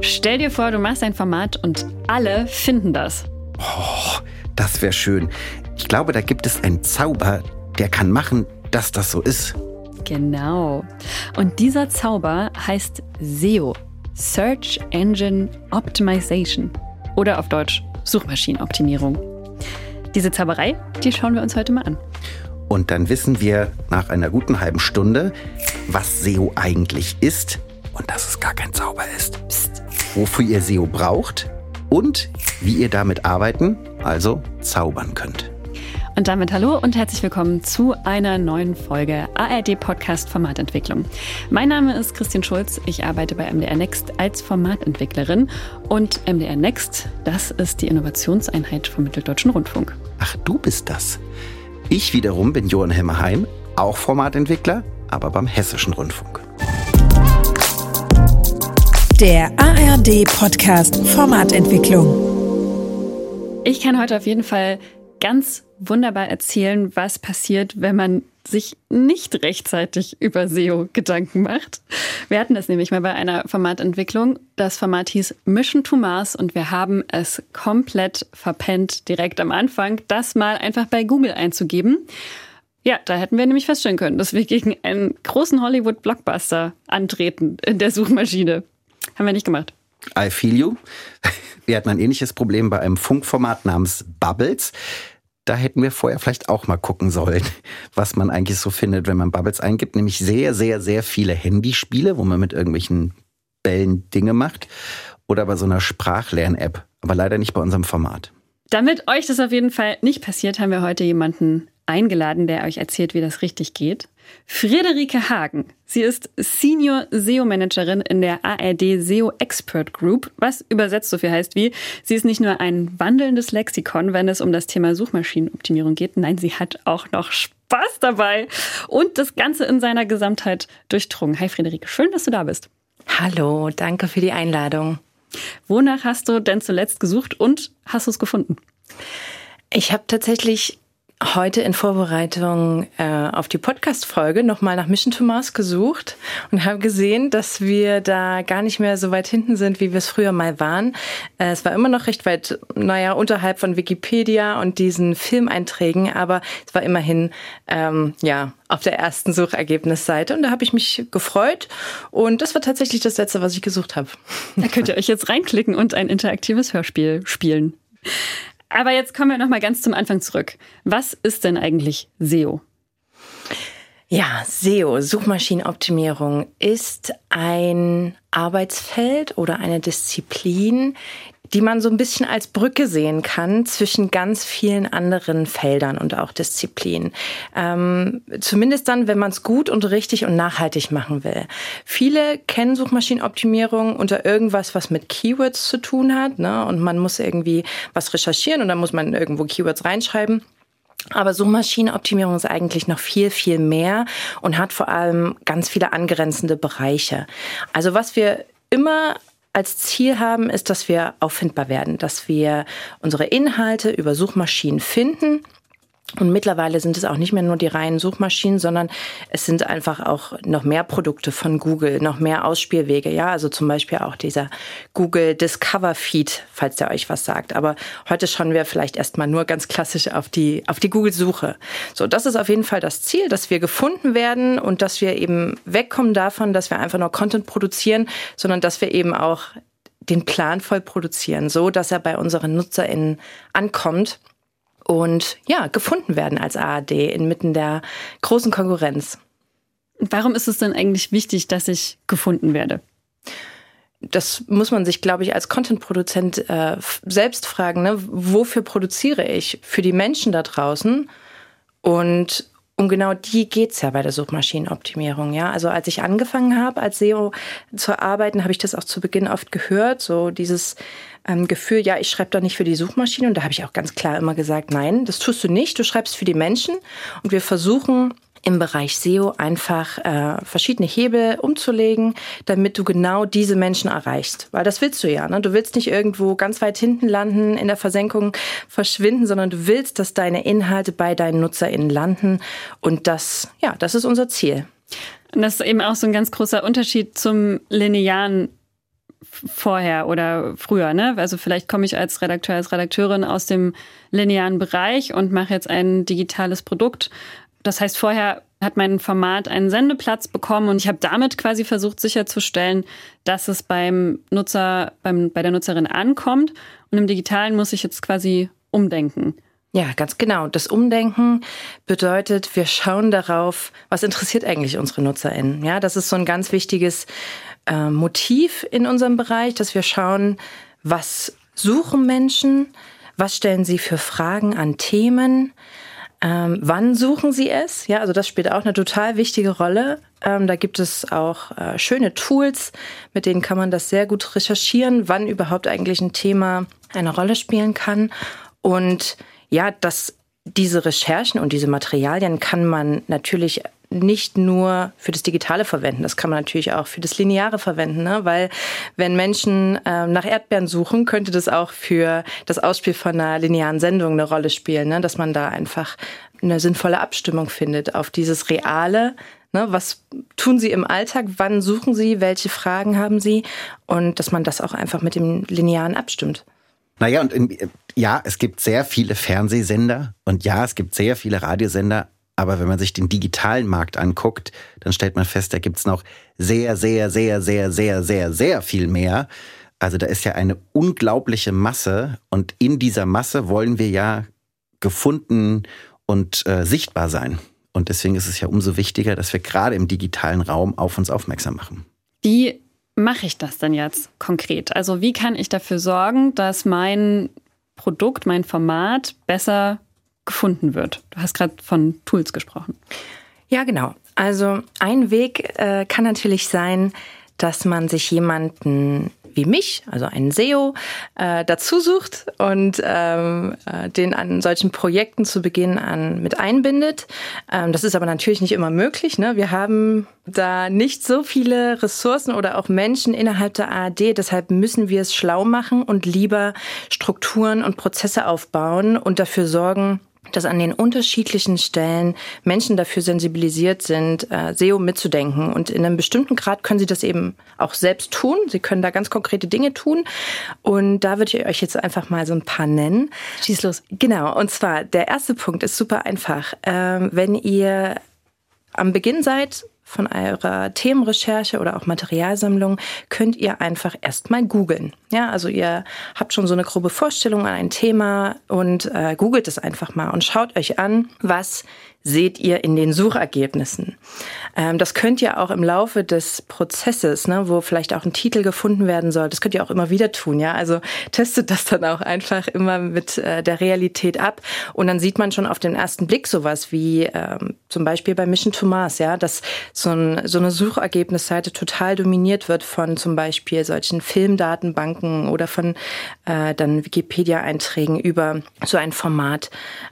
Stell dir vor, du machst ein Format und alle finden das. Oh, das wäre schön. Ich glaube, da gibt es einen Zauber, der kann machen, dass das so ist. Genau. Und dieser Zauber heißt SEO, Search Engine Optimization. Oder auf Deutsch Suchmaschinenoptimierung. Diese Zauberei, die schauen wir uns heute mal an. Und dann wissen wir nach einer guten halben Stunde, was SEO eigentlich ist und dass es gar kein Zauber ist. Psst. Wofür ihr SEO braucht und wie ihr damit arbeiten, also zaubern könnt. Und damit hallo und herzlich willkommen zu einer neuen Folge ARD Podcast Formatentwicklung. Mein Name ist Christian Schulz. Ich arbeite bei MDR Next als Formatentwicklerin und MDR Next, das ist die Innovationseinheit vom Mitteldeutschen Rundfunk. Ach, du bist das. Ich wiederum bin Johann Hemmerheim, auch Formatentwickler, aber beim Hessischen Rundfunk. Der ARD Podcast Formatentwicklung. Ich kann heute auf jeden Fall ganz wunderbar erzählen, was passiert, wenn man sich nicht rechtzeitig über SEO Gedanken macht. Wir hatten das nämlich mal bei einer Formatentwicklung. Das Format hieß Mission to Mars und wir haben es komplett verpennt, direkt am Anfang, das mal einfach bei Google einzugeben. Ja, da hätten wir nämlich feststellen können, dass wir gegen einen großen Hollywood-Blockbuster antreten in der Suchmaschine. Haben wir nicht gemacht. I feel you. Wir hatten ein ähnliches Problem bei einem Funkformat namens Bubbles da hätten wir vorher vielleicht auch mal gucken sollen, was man eigentlich so findet, wenn man Bubbles eingibt. Nämlich sehr, sehr, sehr viele Handyspiele, wo man mit irgendwelchen Bällen Dinge macht. Oder bei so einer Sprachlern-App. Aber leider nicht bei unserem Format. Damit euch das auf jeden Fall nicht passiert, haben wir heute jemanden eingeladen, der euch erzählt, wie das richtig geht. Friederike Hagen. Sie ist Senior SEO-Managerin in der ARD SEO Expert Group, was übersetzt so viel heißt wie, sie ist nicht nur ein wandelndes Lexikon, wenn es um das Thema Suchmaschinenoptimierung geht, nein, sie hat auch noch Spaß dabei und das Ganze in seiner Gesamtheit durchdrungen. Hi Friederike, schön, dass du da bist. Hallo, danke für die Einladung. Wonach hast du denn zuletzt gesucht und hast du es gefunden? Ich habe tatsächlich heute in Vorbereitung äh, auf die Podcast-Folge nochmal nach Mission to Mars gesucht und habe gesehen, dass wir da gar nicht mehr so weit hinten sind, wie wir es früher mal waren. Äh, es war immer noch recht weit, naja, unterhalb von Wikipedia und diesen Filmeinträgen, aber es war immerhin, ähm, ja, auf der ersten Suchergebnisseite und da habe ich mich gefreut und das war tatsächlich das letzte, was ich gesucht habe. Da könnt ihr euch jetzt reinklicken und ein interaktives Hörspiel spielen. Aber jetzt kommen wir noch mal ganz zum Anfang zurück. Was ist denn eigentlich SEO? Ja, SEO, Suchmaschinenoptimierung, ist ein Arbeitsfeld oder eine Disziplin, die man so ein bisschen als Brücke sehen kann zwischen ganz vielen anderen Feldern und auch Disziplinen. Ähm, zumindest dann, wenn man es gut und richtig und nachhaltig machen will. Viele kennen Suchmaschinenoptimierung unter irgendwas, was mit Keywords zu tun hat. Ne? Und man muss irgendwie was recherchieren und dann muss man irgendwo Keywords reinschreiben. Aber Suchmaschinenoptimierung ist eigentlich noch viel, viel mehr und hat vor allem ganz viele angrenzende Bereiche. Also was wir immer als Ziel haben, ist, dass wir auffindbar werden, dass wir unsere Inhalte über Suchmaschinen finden und mittlerweile sind es auch nicht mehr nur die reinen Suchmaschinen, sondern es sind einfach auch noch mehr Produkte von Google, noch mehr Ausspielwege. Ja, also zum Beispiel auch dieser Google Discover Feed, falls der euch was sagt. Aber heute schauen wir vielleicht erstmal nur ganz klassisch auf die, auf die Google Suche. So, das ist auf jeden Fall das Ziel, dass wir gefunden werden und dass wir eben wegkommen davon, dass wir einfach nur Content produzieren, sondern dass wir eben auch den Plan voll produzieren, so dass er bei unseren NutzerInnen ankommt und ja, gefunden werden als ARD inmitten der großen Konkurrenz. Warum ist es denn eigentlich wichtig, dass ich gefunden werde? Das muss man sich, glaube ich, als Content-Produzent äh, selbst fragen. Ne? Wofür produziere ich? Für die Menschen da draußen? Und um genau die geht's ja bei der Suchmaschinenoptimierung. Ja, also als ich angefangen habe, als SEO zu arbeiten, habe ich das auch zu Beginn oft gehört. So dieses ähm, Gefühl, ja, ich schreibe doch nicht für die Suchmaschine. Und da habe ich auch ganz klar immer gesagt, nein, das tust du nicht. Du schreibst für die Menschen. Und wir versuchen im Bereich SEO einfach äh, verschiedene Hebel umzulegen, damit du genau diese Menschen erreichst. Weil das willst du ja. Ne? Du willst nicht irgendwo ganz weit hinten landen, in der Versenkung verschwinden, sondern du willst, dass deine Inhalte bei deinen NutzerInnen landen. Und das, ja, das ist unser Ziel. Und das ist eben auch so ein ganz großer Unterschied zum linearen vorher oder früher, ne? Also vielleicht komme ich als Redakteur, als Redakteurin aus dem linearen Bereich und mache jetzt ein digitales Produkt. Das heißt, vorher hat mein Format einen Sendeplatz bekommen und ich habe damit quasi versucht sicherzustellen, dass es beim Nutzer, beim, bei der Nutzerin ankommt. Und im Digitalen muss ich jetzt quasi umdenken. Ja, ganz genau. Das Umdenken bedeutet, wir schauen darauf, was interessiert eigentlich unsere NutzerInnen. Ja, das ist so ein ganz wichtiges äh, Motiv in unserem Bereich, dass wir schauen, was suchen Menschen, was stellen sie für Fragen an Themen, ähm, wann suchen Sie es? Ja, also das spielt auch eine total wichtige Rolle. Ähm, da gibt es auch äh, schöne Tools, mit denen kann man das sehr gut recherchieren, wann überhaupt eigentlich ein Thema eine Rolle spielen kann. Und ja, dass diese Recherchen und diese Materialien kann man natürlich nicht nur für das Digitale verwenden, das kann man natürlich auch für das Lineare verwenden, ne? weil wenn Menschen äh, nach Erdbeeren suchen, könnte das auch für das Ausspiel von einer linearen Sendung eine Rolle spielen, ne? dass man da einfach eine sinnvolle Abstimmung findet auf dieses Reale. Ne? Was tun Sie im Alltag? Wann suchen Sie? Welche Fragen haben Sie? Und dass man das auch einfach mit dem Linearen abstimmt. Naja, und in, ja, es gibt sehr viele Fernsehsender und ja, es gibt sehr viele Radiosender, aber wenn man sich den digitalen Markt anguckt, dann stellt man fest, da gibt's noch sehr, sehr, sehr, sehr, sehr, sehr, sehr viel mehr. Also da ist ja eine unglaubliche Masse und in dieser Masse wollen wir ja gefunden und äh, sichtbar sein. Und deswegen ist es ja umso wichtiger, dass wir gerade im digitalen Raum auf uns aufmerksam machen. Wie mache ich das denn jetzt konkret? Also wie kann ich dafür sorgen, dass mein Produkt, mein Format besser gefunden wird. Du hast gerade von Tools gesprochen. Ja, genau. Also ein Weg äh, kann natürlich sein, dass man sich jemanden wie mich, also einen SEO, äh, dazu sucht und ähm, äh, den an solchen Projekten zu Beginn an mit einbindet. Ähm, das ist aber natürlich nicht immer möglich. Ne? Wir haben da nicht so viele Ressourcen oder auch Menschen innerhalb der ARD. Deshalb müssen wir es schlau machen und lieber Strukturen und Prozesse aufbauen und dafür sorgen, dass an den unterschiedlichen Stellen Menschen dafür sensibilisiert sind, äh, SEO mitzudenken. Und in einem bestimmten Grad können sie das eben auch selbst tun. Sie können da ganz konkrete Dinge tun. Und da würde ich euch jetzt einfach mal so ein paar nennen. Schieß los. Genau. Und zwar, der erste Punkt ist super einfach. Ähm, wenn ihr am Beginn seid von eurer Themenrecherche oder auch Materialsammlung könnt ihr einfach erstmal googeln. Ja, also ihr habt schon so eine grobe Vorstellung an ein Thema und äh, googelt es einfach mal und schaut euch an, was seht ihr in den Suchergebnissen. Ähm, das könnt ihr auch im Laufe des Prozesses, ne, wo vielleicht auch ein Titel gefunden werden soll, das könnt ihr auch immer wieder tun. Ja, also testet das dann auch einfach immer mit äh, der Realität ab und dann sieht man schon auf den ersten Blick sowas wie ähm, zum Beispiel bei Mission to Mars, ja, dass so, ein, so eine Suchergebnisseite total dominiert wird von zum Beispiel solchen Filmdatenbanken oder von äh, dann Wikipedia-Einträgen über so ein Format.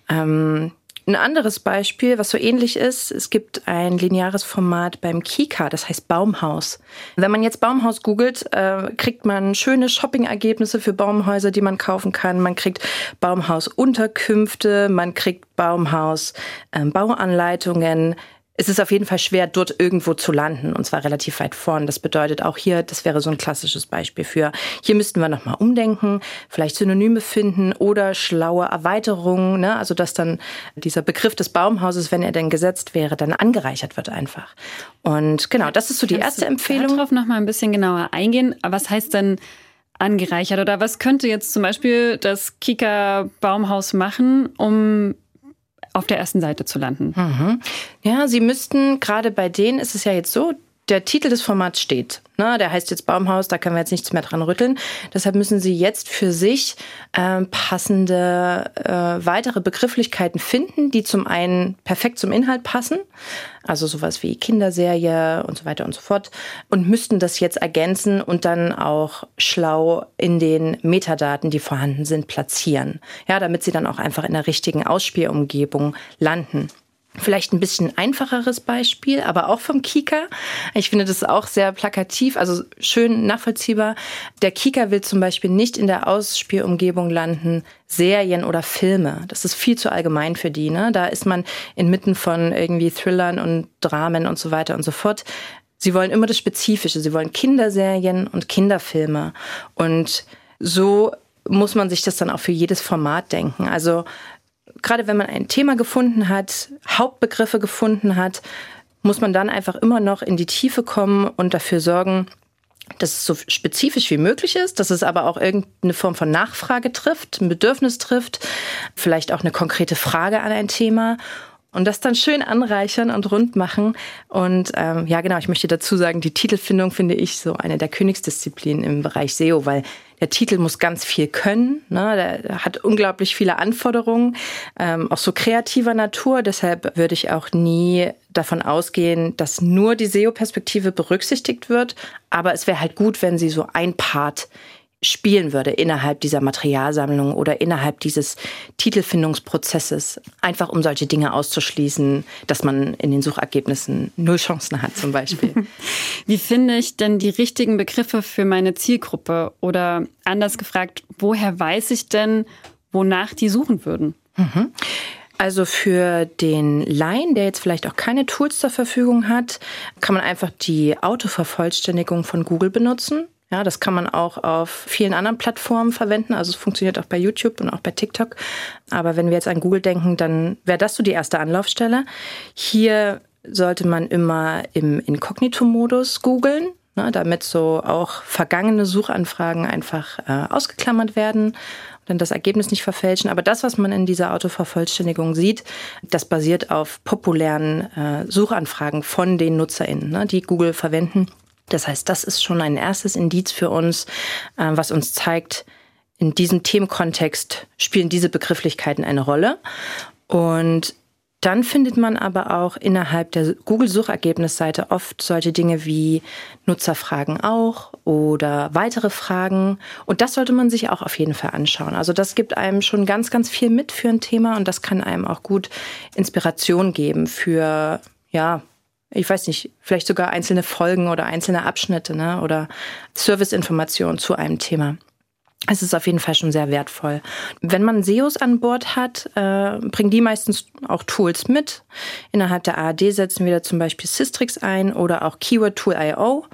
Ähm, ein anderes Beispiel, was so ähnlich ist, es gibt ein lineares Format beim Kika, das heißt Baumhaus. Wenn man jetzt Baumhaus googelt, äh, kriegt man schöne Shopping-Ergebnisse für Baumhäuser, die man kaufen kann. Man kriegt Baumhaus-Unterkünfte, man kriegt Baumhaus-Bauanleitungen, ähm, es ist auf jeden Fall schwer, dort irgendwo zu landen und zwar relativ weit vorn. Das bedeutet auch hier, das wäre so ein klassisches Beispiel für, hier müssten wir nochmal umdenken, vielleicht Synonyme finden oder schlaue Erweiterungen, ne? also dass dann dieser Begriff des Baumhauses, wenn er denn gesetzt wäre, dann angereichert wird einfach. Und genau, das ist so die Kannst erste Empfehlung. Darauf nochmal ein bisschen genauer eingehen. Was heißt denn angereichert oder was könnte jetzt zum Beispiel das Kika Baumhaus machen, um auf der ersten Seite zu landen. Mhm. Ja, Sie müssten, gerade bei denen ist es ja jetzt so, der Titel des Formats steht. Ne, der heißt jetzt Baumhaus, da können wir jetzt nichts mehr dran rütteln. Deshalb müssen Sie jetzt für sich äh, passende äh, weitere Begrifflichkeiten finden, die zum einen perfekt zum Inhalt passen, also sowas wie Kinderserie und so weiter und so fort, und müssten das jetzt ergänzen und dann auch schlau in den Metadaten, die vorhanden sind, platzieren. Ja, damit sie dann auch einfach in der richtigen Ausspielumgebung landen. Vielleicht ein bisschen einfacheres Beispiel, aber auch vom Kika. Ich finde das auch sehr plakativ, also schön nachvollziehbar. Der Kika will zum Beispiel nicht in der Ausspielumgebung landen, Serien oder Filme. Das ist viel zu allgemein für die. Ne? Da ist man inmitten von irgendwie Thrillern und Dramen und so weiter und so fort. Sie wollen immer das Spezifische. Sie wollen Kinderserien und Kinderfilme. Und so muss man sich das dann auch für jedes Format denken. Also gerade wenn man ein Thema gefunden hat, Hauptbegriffe gefunden hat, muss man dann einfach immer noch in die Tiefe kommen und dafür sorgen, dass es so spezifisch wie möglich ist, dass es aber auch irgendeine Form von Nachfrage trifft, ein Bedürfnis trifft, vielleicht auch eine konkrete Frage an ein Thema und das dann schön anreichern und rund machen. Und ähm, ja, genau, ich möchte dazu sagen, die Titelfindung finde ich so eine der Königsdisziplinen im Bereich SEO, weil der Titel muss ganz viel können. Ne? Der hat unglaublich viele Anforderungen, ähm, auch so kreativer Natur. Deshalb würde ich auch nie davon ausgehen, dass nur die SEO-Perspektive berücksichtigt wird. Aber es wäre halt gut, wenn sie so ein Part spielen würde innerhalb dieser Materialsammlung oder innerhalb dieses Titelfindungsprozesses, einfach um solche Dinge auszuschließen, dass man in den Suchergebnissen null Chancen hat zum Beispiel. Wie finde ich denn die richtigen Begriffe für meine Zielgruppe? Oder anders gefragt, woher weiß ich denn, wonach die suchen würden? Mhm. Also für den Laien, der jetzt vielleicht auch keine Tools zur Verfügung hat, kann man einfach die Autovervollständigung von Google benutzen. Ja, das kann man auch auf vielen anderen Plattformen verwenden. Also es funktioniert auch bei YouTube und auch bei TikTok. Aber wenn wir jetzt an Google denken, dann wäre das so die erste Anlaufstelle. Hier sollte man immer im Inkognito-Modus googeln, ne, damit so auch vergangene Suchanfragen einfach äh, ausgeklammert werden und dann das Ergebnis nicht verfälschen. Aber das, was man in dieser Autovervollständigung sieht, das basiert auf populären äh, Suchanfragen von den NutzerInnen, ne, die Google verwenden das heißt, das ist schon ein erstes Indiz für uns, äh, was uns zeigt, in diesem Themenkontext spielen diese Begrifflichkeiten eine Rolle. Und dann findet man aber auch innerhalb der Google-Suchergebnisseite oft solche Dinge wie Nutzerfragen auch oder weitere Fragen. Und das sollte man sich auch auf jeden Fall anschauen. Also das gibt einem schon ganz, ganz viel mit für ein Thema und das kann einem auch gut Inspiration geben für, ja, ich weiß nicht, vielleicht sogar einzelne Folgen oder einzelne Abschnitte ne? oder Serviceinformationen zu einem Thema. Es ist auf jeden Fall schon sehr wertvoll. Wenn man SEOs an Bord hat, äh, bringen die meistens auch Tools mit. Innerhalb der ARD setzen wir da zum Beispiel Systrix ein oder auch Keyword Tool IO.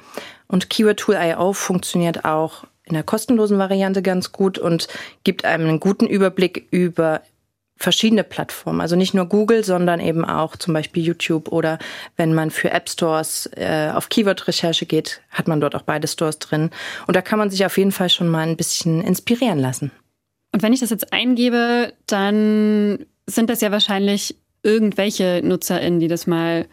Und Keyword Tool IO funktioniert auch in der kostenlosen Variante ganz gut und gibt einem einen guten Überblick über verschiedene Plattformen. Also nicht nur Google, sondern eben auch zum Beispiel YouTube oder wenn man für App Stores äh, auf Keyword-Recherche geht, hat man dort auch beide Stores drin. Und da kann man sich auf jeden Fall schon mal ein bisschen inspirieren lassen. Und wenn ich das jetzt eingebe, dann sind das ja wahrscheinlich irgendwelche NutzerInnen, die das mal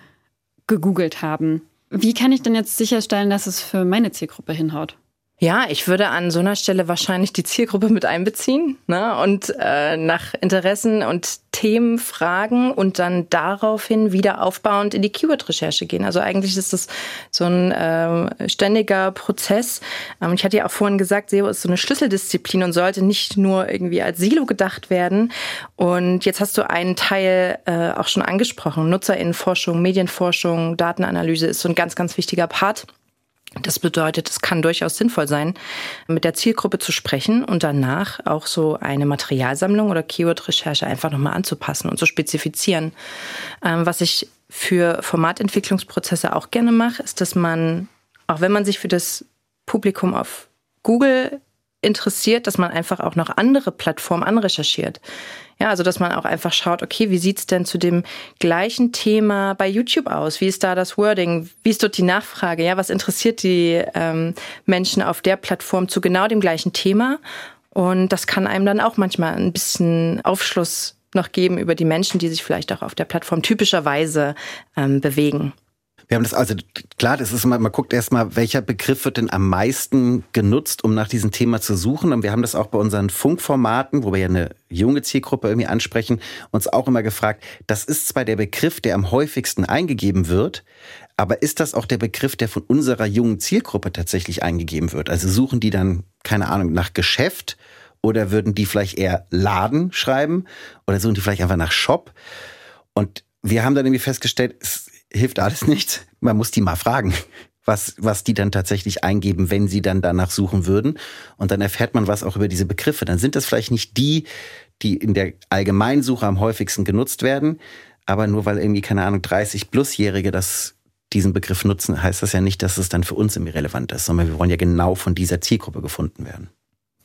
gegoogelt haben. Wie kann ich denn jetzt sicherstellen, dass es für meine Zielgruppe hinhaut? Ja, ich würde an so einer Stelle wahrscheinlich die Zielgruppe mit einbeziehen ne? und äh, nach Interessen und Themen fragen und dann daraufhin wieder aufbauend in die Keyword-Recherche gehen. Also eigentlich ist das so ein äh, ständiger Prozess. Ähm, ich hatte ja auch vorhin gesagt, SEO ist so eine Schlüsseldisziplin und sollte nicht nur irgendwie als Silo gedacht werden. Und jetzt hast du einen Teil äh, auch schon angesprochen. Nutzerinnenforschung, Medienforschung, Datenanalyse ist so ein ganz, ganz wichtiger Part. Das bedeutet, es kann durchaus sinnvoll sein, mit der Zielgruppe zu sprechen und danach auch so eine Materialsammlung oder Keyword-Recherche einfach nochmal anzupassen und zu spezifizieren. Ähm, was ich für Formatentwicklungsprozesse auch gerne mache, ist, dass man, auch wenn man sich für das Publikum auf Google interessiert, dass man einfach auch noch andere Plattformen anrecherchiert. Ja, also dass man auch einfach schaut, okay, wie sieht's denn zu dem gleichen Thema bei YouTube aus? Wie ist da das Wording? Wie ist dort die Nachfrage? Ja, was interessiert die ähm, Menschen auf der Plattform zu genau dem gleichen Thema? Und das kann einem dann auch manchmal ein bisschen Aufschluss noch geben über die Menschen, die sich vielleicht auch auf der Plattform typischerweise ähm, bewegen. Wir haben das also klar, das ist immer, man guckt erstmal, welcher Begriff wird denn am meisten genutzt, um nach diesem Thema zu suchen. Und wir haben das auch bei unseren Funkformaten, wo wir ja eine junge Zielgruppe irgendwie ansprechen, uns auch immer gefragt, das ist zwar der Begriff, der am häufigsten eingegeben wird, aber ist das auch der Begriff, der von unserer jungen Zielgruppe tatsächlich eingegeben wird? Also suchen die dann, keine Ahnung, nach Geschäft oder würden die vielleicht eher Laden schreiben oder suchen die vielleicht einfach nach Shop? Und wir haben dann irgendwie festgestellt, es hilft alles nichts. Man muss die mal fragen, was, was die dann tatsächlich eingeben, wenn sie dann danach suchen würden. Und dann erfährt man was auch über diese Begriffe. Dann sind das vielleicht nicht die, die in der Allgemeinsuche am häufigsten genutzt werden. Aber nur weil irgendwie, keine Ahnung, 30 Plusjährige das diesen Begriff nutzen, heißt das ja nicht, dass es dann für uns irrelevant ist, sondern wir wollen ja genau von dieser Zielgruppe gefunden werden.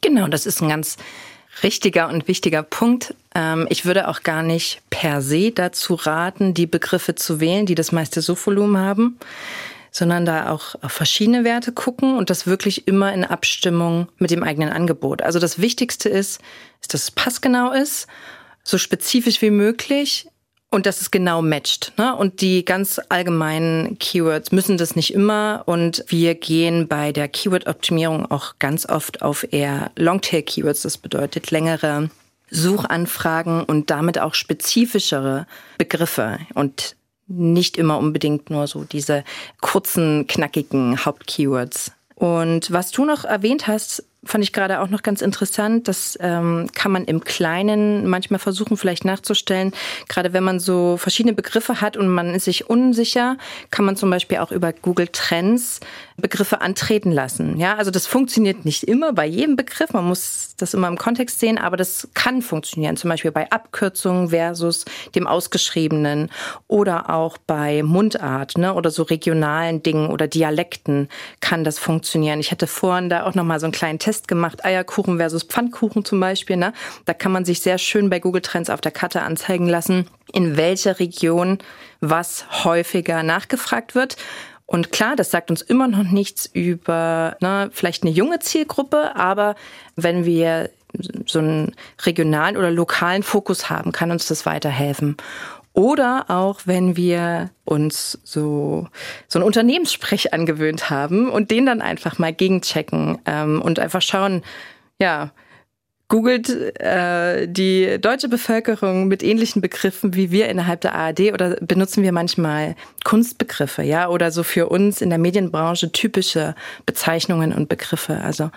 Genau, das ist ein ganz richtiger und wichtiger Punkt. Ähm, ich würde auch gar nicht per se dazu raten, die Begriffe zu wählen, die das meiste Suchvolumen haben, sondern da auch auf verschiedene Werte gucken und das wirklich immer in Abstimmung mit dem eigenen Angebot. Also das Wichtigste ist, ist, dass es passgenau ist, so spezifisch wie möglich und dass es genau matcht. Ne? Und die ganz allgemeinen Keywords müssen das nicht immer. Und wir gehen bei der Keyword-Optimierung auch ganz oft auf eher Longtail-Keywords. Das bedeutet längere Suchanfragen und damit auch spezifischere Begriffe und nicht immer unbedingt nur so diese kurzen, knackigen Hauptkeywords. Und was du noch erwähnt hast, fand ich gerade auch noch ganz interessant. Das ähm, kann man im Kleinen manchmal versuchen, vielleicht nachzustellen. Gerade wenn man so verschiedene Begriffe hat und man ist sich unsicher, kann man zum Beispiel auch über Google Trends Begriffe antreten lassen. Ja, also das funktioniert nicht immer bei jedem Begriff. Man muss das immer im Kontext sehen, aber das kann funktionieren. Zum Beispiel bei Abkürzungen versus dem Ausgeschriebenen oder auch bei Mundart ne, oder so regionalen Dingen oder Dialekten kann das funktionieren. Ich hatte vorhin da auch noch mal so einen kleinen Test gemacht, Eierkuchen versus Pfannkuchen zum Beispiel. Ne? Da kann man sich sehr schön bei Google Trends auf der Karte anzeigen lassen, in welcher Region was häufiger nachgefragt wird. Und klar, das sagt uns immer noch nichts über ne, vielleicht eine junge Zielgruppe, aber wenn wir so einen regionalen oder lokalen Fokus haben, kann uns das weiterhelfen. Oder auch, wenn wir uns so, so einen Unternehmenssprech angewöhnt haben und den dann einfach mal gegenchecken ähm, und einfach schauen, ja, googelt äh, die deutsche Bevölkerung mit ähnlichen Begriffen wie wir innerhalb der ARD oder benutzen wir manchmal Kunstbegriffe, ja, oder so für uns in der Medienbranche typische Bezeichnungen und Begriffe. Also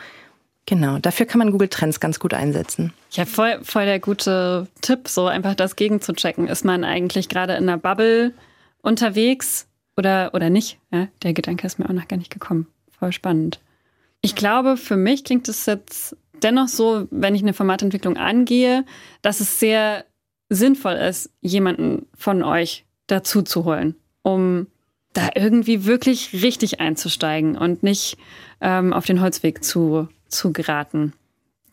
genau, dafür kann man Google Trends ganz gut einsetzen. Ja, voll, voll der gute Tipp, so einfach das gegenzuchecken. Ist man eigentlich gerade in einer Bubble unterwegs oder, oder nicht? Ja, der Gedanke ist mir auch noch gar nicht gekommen. Voll spannend. Ich glaube, für mich klingt es jetzt dennoch so, wenn ich eine Formatentwicklung angehe, dass es sehr sinnvoll ist, jemanden von euch dazu zu holen, um da irgendwie wirklich richtig einzusteigen und nicht ähm, auf den Holzweg zu, zu geraten.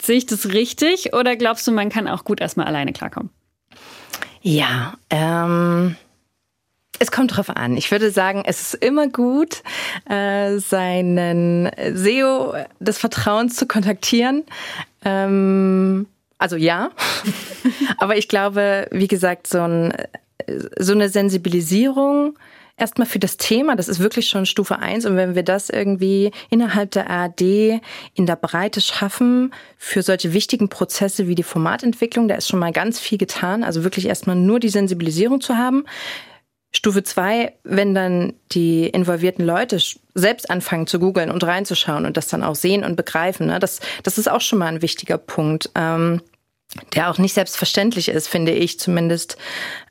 Sehe ich das richtig oder glaubst du, man kann auch gut erstmal alleine klarkommen? Ja, ähm, es kommt drauf an. Ich würde sagen, es ist immer gut, äh, seinen SEO des Vertrauens zu kontaktieren. Ähm, also ja, aber ich glaube, wie gesagt, so, ein, so eine Sensibilisierung erstmal für das Thema, das ist wirklich schon Stufe eins. Und wenn wir das irgendwie innerhalb der ARD in der Breite schaffen für solche wichtigen Prozesse wie die Formatentwicklung, da ist schon mal ganz viel getan. Also wirklich erstmal nur die Sensibilisierung zu haben. Stufe zwei, wenn dann die involvierten Leute selbst anfangen zu googeln und reinzuschauen und das dann auch sehen und begreifen, ne? das, das ist auch schon mal ein wichtiger Punkt. Ähm, der auch nicht selbstverständlich ist, finde ich zumindest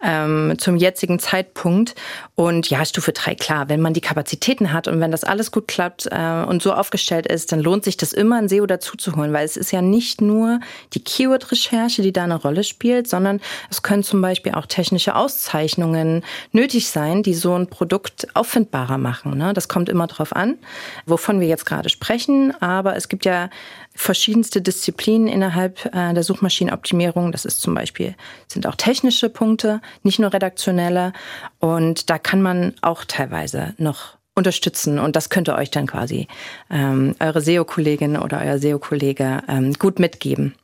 ähm, zum jetzigen Zeitpunkt. Und ja, Stufe drei klar, wenn man die Kapazitäten hat und wenn das alles gut klappt äh, und so aufgestellt ist, dann lohnt sich das immer, ein SEO dazuzuholen, weil es ist ja nicht nur die Keyword-Recherche, die da eine Rolle spielt, sondern es können zum Beispiel auch technische Auszeichnungen nötig sein, die so ein Produkt auffindbarer machen. Ne? Das kommt immer drauf an, wovon wir jetzt gerade sprechen. Aber es gibt ja verschiedenste Disziplinen innerhalb äh, der Suchmaschinenoptimierung. Das ist zum Beispiel, sind auch technische Punkte, nicht nur redaktionelle. Und da kann man auch teilweise noch unterstützen und das könnte euch dann quasi ähm, eure SEO-Kollegin oder euer SEO-Kollege ähm, gut mitgeben.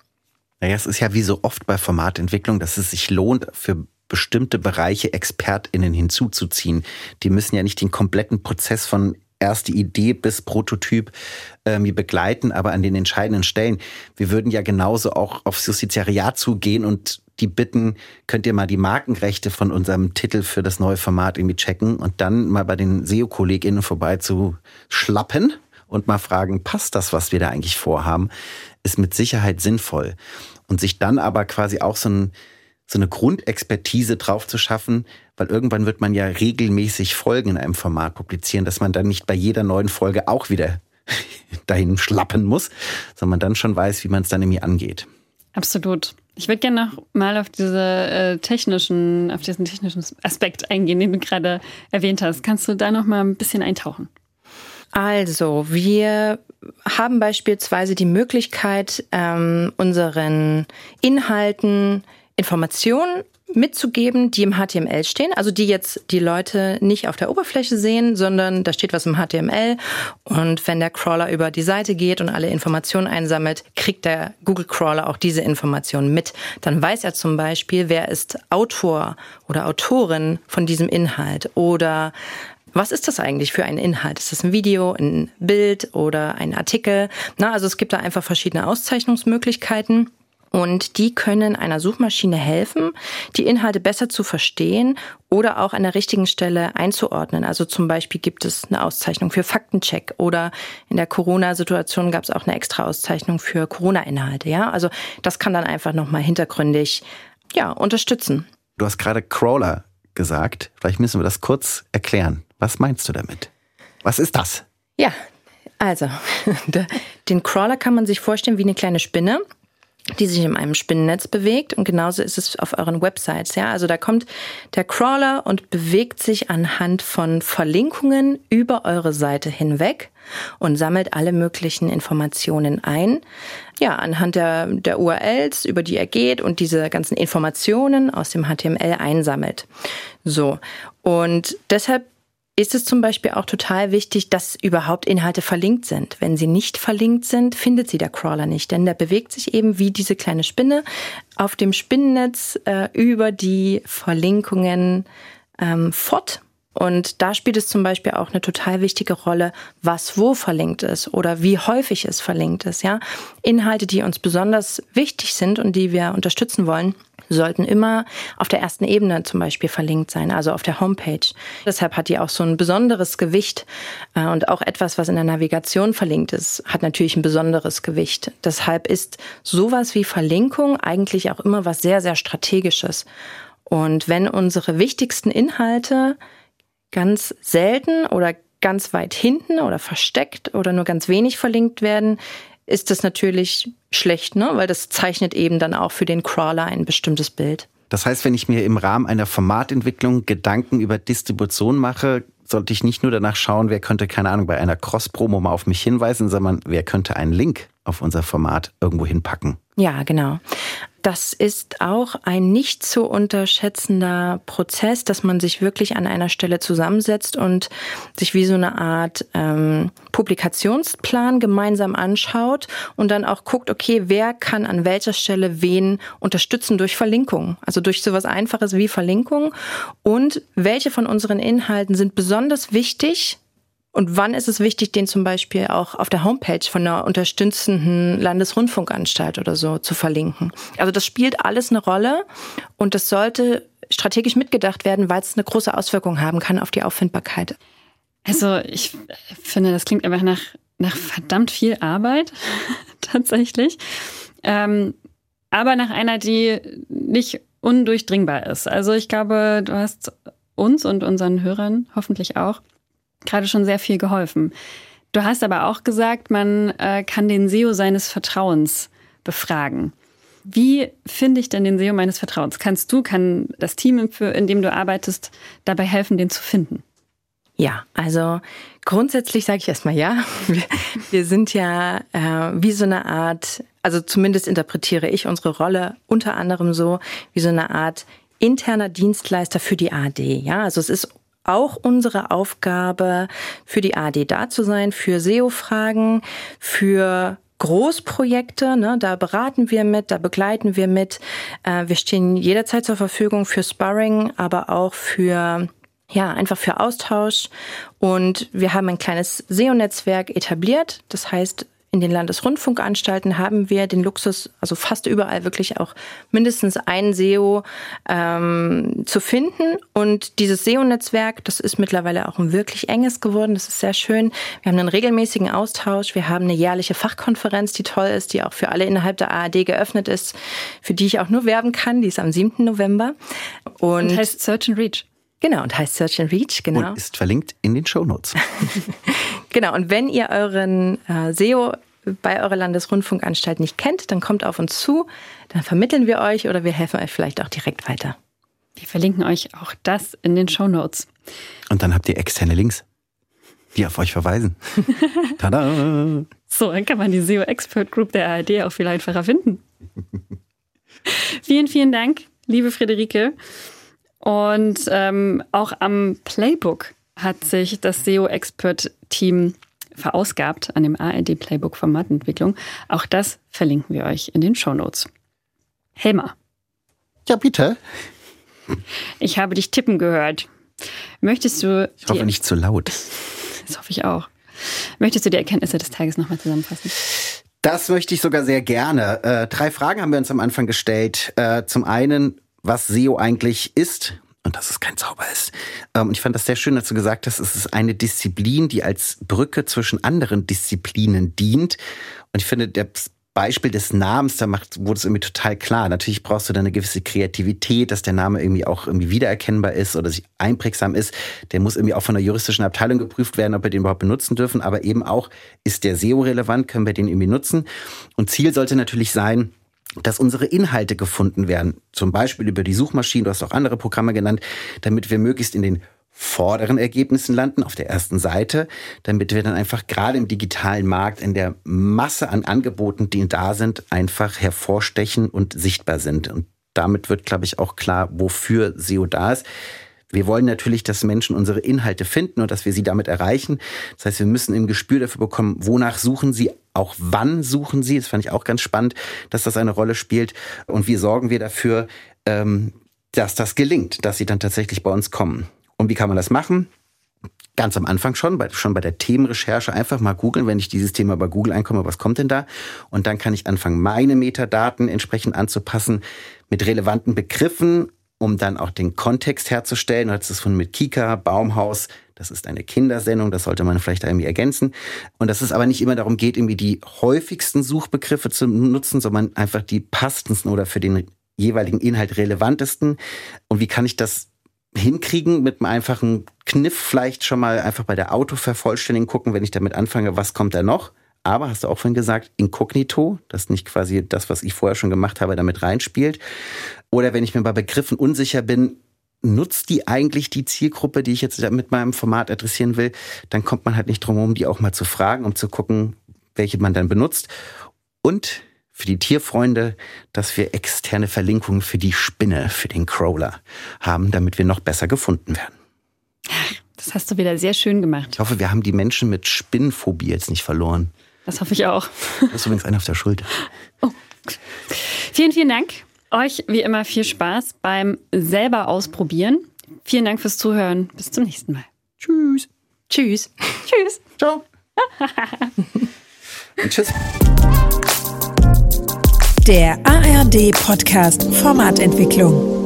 Naja, es ist ja wie so oft bei Formatentwicklung, dass es sich lohnt, für bestimmte Bereiche ExpertInnen hinzuzuziehen. Die müssen ja nicht den kompletten Prozess von erste Idee bis Prototyp ähm, begleiten, aber an den entscheidenden Stellen. Wir würden ja genauso auch aufs Justiziariat zugehen und die bitten, könnt ihr mal die Markenrechte von unserem Titel für das neue Format irgendwie checken und dann mal bei den SEO-KollegInnen vorbei zu schlappen und mal fragen, passt das, was wir da eigentlich vorhaben, ist mit Sicherheit sinnvoll. Und sich dann aber quasi auch so ein so eine Grundexpertise drauf zu schaffen, weil irgendwann wird man ja regelmäßig Folgen in einem Format publizieren, dass man dann nicht bei jeder neuen Folge auch wieder dahin schlappen muss, sondern man dann schon weiß, wie man es dann irgendwie angeht. Absolut. Ich würde gerne noch mal auf diese äh, technischen, auf diesen technischen Aspekt eingehen, den du gerade erwähnt hast. Kannst du da noch mal ein bisschen eintauchen? Also, wir haben beispielsweise die Möglichkeit, ähm, unseren Inhalten Informationen mitzugeben, die im HTML stehen, also die jetzt die Leute nicht auf der Oberfläche sehen, sondern da steht was im HTML und wenn der Crawler über die Seite geht und alle Informationen einsammelt, kriegt der Google Crawler auch diese Informationen mit. Dann weiß er zum Beispiel, wer ist Autor oder Autorin von diesem Inhalt oder was ist das eigentlich für ein Inhalt? Ist das ein Video, ein Bild oder ein Artikel? Na, also es gibt da einfach verschiedene Auszeichnungsmöglichkeiten. Und die können einer Suchmaschine helfen, die Inhalte besser zu verstehen oder auch an der richtigen Stelle einzuordnen. Also zum Beispiel gibt es eine Auszeichnung für Faktencheck oder in der Corona-Situation gab es auch eine extra Auszeichnung für Corona-Inhalte. Ja, also das kann dann einfach nochmal hintergründig ja, unterstützen. Du hast gerade Crawler gesagt. Vielleicht müssen wir das kurz erklären. Was meinst du damit? Was ist das? Ja, also den Crawler kann man sich vorstellen wie eine kleine Spinne die sich in einem Spinnennetz bewegt. Und genauso ist es auf euren Websites. Ja, also da kommt der Crawler und bewegt sich anhand von Verlinkungen über eure Seite hinweg und sammelt alle möglichen Informationen ein. Ja, anhand der, der URLs, über die er geht und diese ganzen Informationen aus dem HTML einsammelt. So. Und deshalb ist es zum Beispiel auch total wichtig, dass überhaupt Inhalte verlinkt sind. Wenn sie nicht verlinkt sind, findet sie der Crawler nicht, denn der bewegt sich eben wie diese kleine Spinne auf dem Spinnennetz äh, über die Verlinkungen ähm, fort. Und da spielt es zum Beispiel auch eine total wichtige Rolle, was wo verlinkt ist oder wie häufig es verlinkt ist. Ja, Inhalte, die uns besonders wichtig sind und die wir unterstützen wollen, sollten immer auf der ersten Ebene zum Beispiel verlinkt sein, also auf der Homepage. Deshalb hat die auch so ein besonderes Gewicht äh, und auch etwas, was in der Navigation verlinkt ist, hat natürlich ein besonderes Gewicht. Deshalb ist sowas wie Verlinkung eigentlich auch immer was sehr, sehr strategisches. Und wenn unsere wichtigsten Inhalte ganz selten oder ganz weit hinten oder versteckt oder nur ganz wenig verlinkt werden, ist das natürlich schlecht, ne? weil das zeichnet eben dann auch für den Crawler ein bestimmtes Bild. Das heißt, wenn ich mir im Rahmen einer Formatentwicklung Gedanken über Distribution mache, sollte ich nicht nur danach schauen, wer könnte, keine Ahnung, bei einer Cross-Promo mal auf mich hinweisen, sondern wer könnte einen Link auf unser Format irgendwo hinpacken. Ja, genau. Das ist auch ein nicht zu unterschätzender Prozess, dass man sich wirklich an einer Stelle zusammensetzt und sich wie so eine Art ähm, Publikationsplan gemeinsam anschaut und dann auch guckt, okay, wer kann an welcher Stelle wen unterstützen durch Verlinkung, also durch sowas Einfaches wie Verlinkung und welche von unseren Inhalten sind besonders wichtig und wann ist es wichtig, den zum Beispiel auch auf der Homepage von einer unterstützenden Landesrundfunkanstalt oder so zu verlinken? Also das spielt alles eine Rolle und das sollte strategisch mitgedacht werden, weil es eine große Auswirkung haben kann auf die Auffindbarkeit. Also ich finde, das klingt einfach nach, nach verdammt viel Arbeit tatsächlich. Ähm, aber nach einer, die nicht undurchdringbar ist. Also ich glaube, du hast uns und unseren Hörern hoffentlich auch gerade schon sehr viel geholfen. Du hast aber auch gesagt, man äh, kann den SEO seines Vertrauens befragen. Wie finde ich denn den SEO meines Vertrauens? Kannst du, kann das Team, in dem du arbeitest, dabei helfen, den zu finden? Ja, also grundsätzlich sage ich erstmal ja. Wir, sind ja äh, wie so eine Art, also zumindest interpretiere ich unsere Rolle unter anderem so, wie so eine Art interner Dienstleister für die AD. Ja, also es ist auch unsere Aufgabe, für die AD da zu sein, für SEO-Fragen, für Großprojekte, ne, da beraten wir mit, da begleiten wir mit. Äh, wir stehen jederzeit zur Verfügung für Sparring, aber auch für ja, einfach für Austausch. Und wir haben ein kleines SEO-Netzwerk etabliert. Das heißt, in den Landesrundfunkanstalten haben wir den Luxus, also fast überall wirklich auch mindestens ein SEO ähm, zu finden. Und dieses SEO-Netzwerk, das ist mittlerweile auch ein wirklich enges geworden. Das ist sehr schön. Wir haben einen regelmäßigen Austausch. Wir haben eine jährliche Fachkonferenz, die toll ist, die auch für alle innerhalb der ARD geöffnet ist, für die ich auch nur werben kann. Die ist am 7. November. Und, und heißt Search and Reach. Genau, und heißt Search and Reach, genau. Und ist verlinkt in den Show Notes. genau, und wenn ihr euren äh, SEO bei eurer Landesrundfunkanstalt nicht kennt, dann kommt auf uns zu, dann vermitteln wir euch oder wir helfen euch vielleicht auch direkt weiter. Wir verlinken euch auch das in den Show Notes. Und dann habt ihr externe Links, die auf euch verweisen. Tada! So, dann kann man die SEO Expert Group der ARD auch viel einfacher finden. vielen, vielen Dank, liebe Friederike. Und ähm, auch am Playbook hat sich das SEO Expert Team verausgabt an dem ARD Playbook Formatentwicklung. Auch das verlinken wir euch in den Show Notes. Helmer. Ja, bitte. Ich habe dich tippen gehört. Möchtest du. Ich hoffe nicht zu laut. Das hoffe ich auch. Möchtest du die Erkenntnisse des Tages nochmal zusammenfassen? Das möchte ich sogar sehr gerne. Äh, drei Fragen haben wir uns am Anfang gestellt. Äh, zum einen, was SEO eigentlich ist und dass es kein Zauber ist. Ähm, und ich fand das sehr schön, dass du gesagt hast, es ist eine Disziplin, die als Brücke zwischen anderen Disziplinen dient. Und ich finde, der Beispiel des Namens, da macht, wurde es irgendwie total klar. Natürlich brauchst du da eine gewisse Kreativität, dass der Name irgendwie auch irgendwie wiedererkennbar ist oder sich einprägsam ist. Der muss irgendwie auch von der juristischen Abteilung geprüft werden, ob wir den überhaupt benutzen dürfen. Aber eben auch, ist der SEO relevant, können wir den irgendwie nutzen? Und Ziel sollte natürlich sein, dass unsere Inhalte gefunden werden. Zum Beispiel über die Suchmaschinen, du hast auch andere Programme genannt, damit wir möglichst in den vorderen Ergebnissen landen, auf der ersten Seite, damit wir dann einfach gerade im digitalen Markt in der Masse an Angeboten, die da sind, einfach hervorstechen und sichtbar sind. Und damit wird, glaube ich, auch klar, wofür SEO da ist. Wir wollen natürlich, dass Menschen unsere Inhalte finden und dass wir sie damit erreichen. Das heißt, wir müssen ein Gespür dafür bekommen, wonach suchen sie, auch wann suchen sie. Das fand ich auch ganz spannend, dass das eine Rolle spielt. Und wie sorgen wir dafür, ähm, dass das gelingt, dass sie dann tatsächlich bei uns kommen. Und wie kann man das machen? Ganz am Anfang schon, schon bei der Themenrecherche einfach mal googeln, wenn ich dieses Thema bei Google einkomme, was kommt denn da? Und dann kann ich anfangen, meine Metadaten entsprechend anzupassen mit relevanten Begriffen, um dann auch den Kontext herzustellen. Du hast es von mit Kika, Baumhaus, das ist eine Kindersendung, das sollte man vielleicht irgendwie ergänzen. Und dass es aber nicht immer darum geht, irgendwie die häufigsten Suchbegriffe zu nutzen, sondern einfach die passendsten oder für den jeweiligen Inhalt relevantesten. Und wie kann ich das hinkriegen mit einem einfachen Kniff vielleicht schon mal einfach bei der Autovervollständigung gucken, wenn ich damit anfange, was kommt da noch? Aber hast du auch vorhin gesagt, inkognito, dass nicht quasi das, was ich vorher schon gemacht habe, damit reinspielt. Oder wenn ich mir bei Begriffen unsicher bin, nutzt die eigentlich die Zielgruppe, die ich jetzt mit meinem Format adressieren will, dann kommt man halt nicht drum herum, die auch mal zu fragen, um zu gucken, welche man dann benutzt. Und für die Tierfreunde, dass wir externe Verlinkungen für die Spinne, für den Crawler haben, damit wir noch besser gefunden werden. Das hast du wieder sehr schön gemacht. Ich hoffe, wir haben die Menschen mit Spinnenphobie jetzt nicht verloren. Das hoffe ich auch. Das ist übrigens einer auf der Schulter. Oh. Vielen, vielen Dank. Euch wie immer viel Spaß beim selber ausprobieren. Vielen Dank fürs Zuhören. Bis zum nächsten Mal. Tschüss. Tschüss. Tschüss. Ciao. Und tschüss. Der ARD Podcast Formatentwicklung.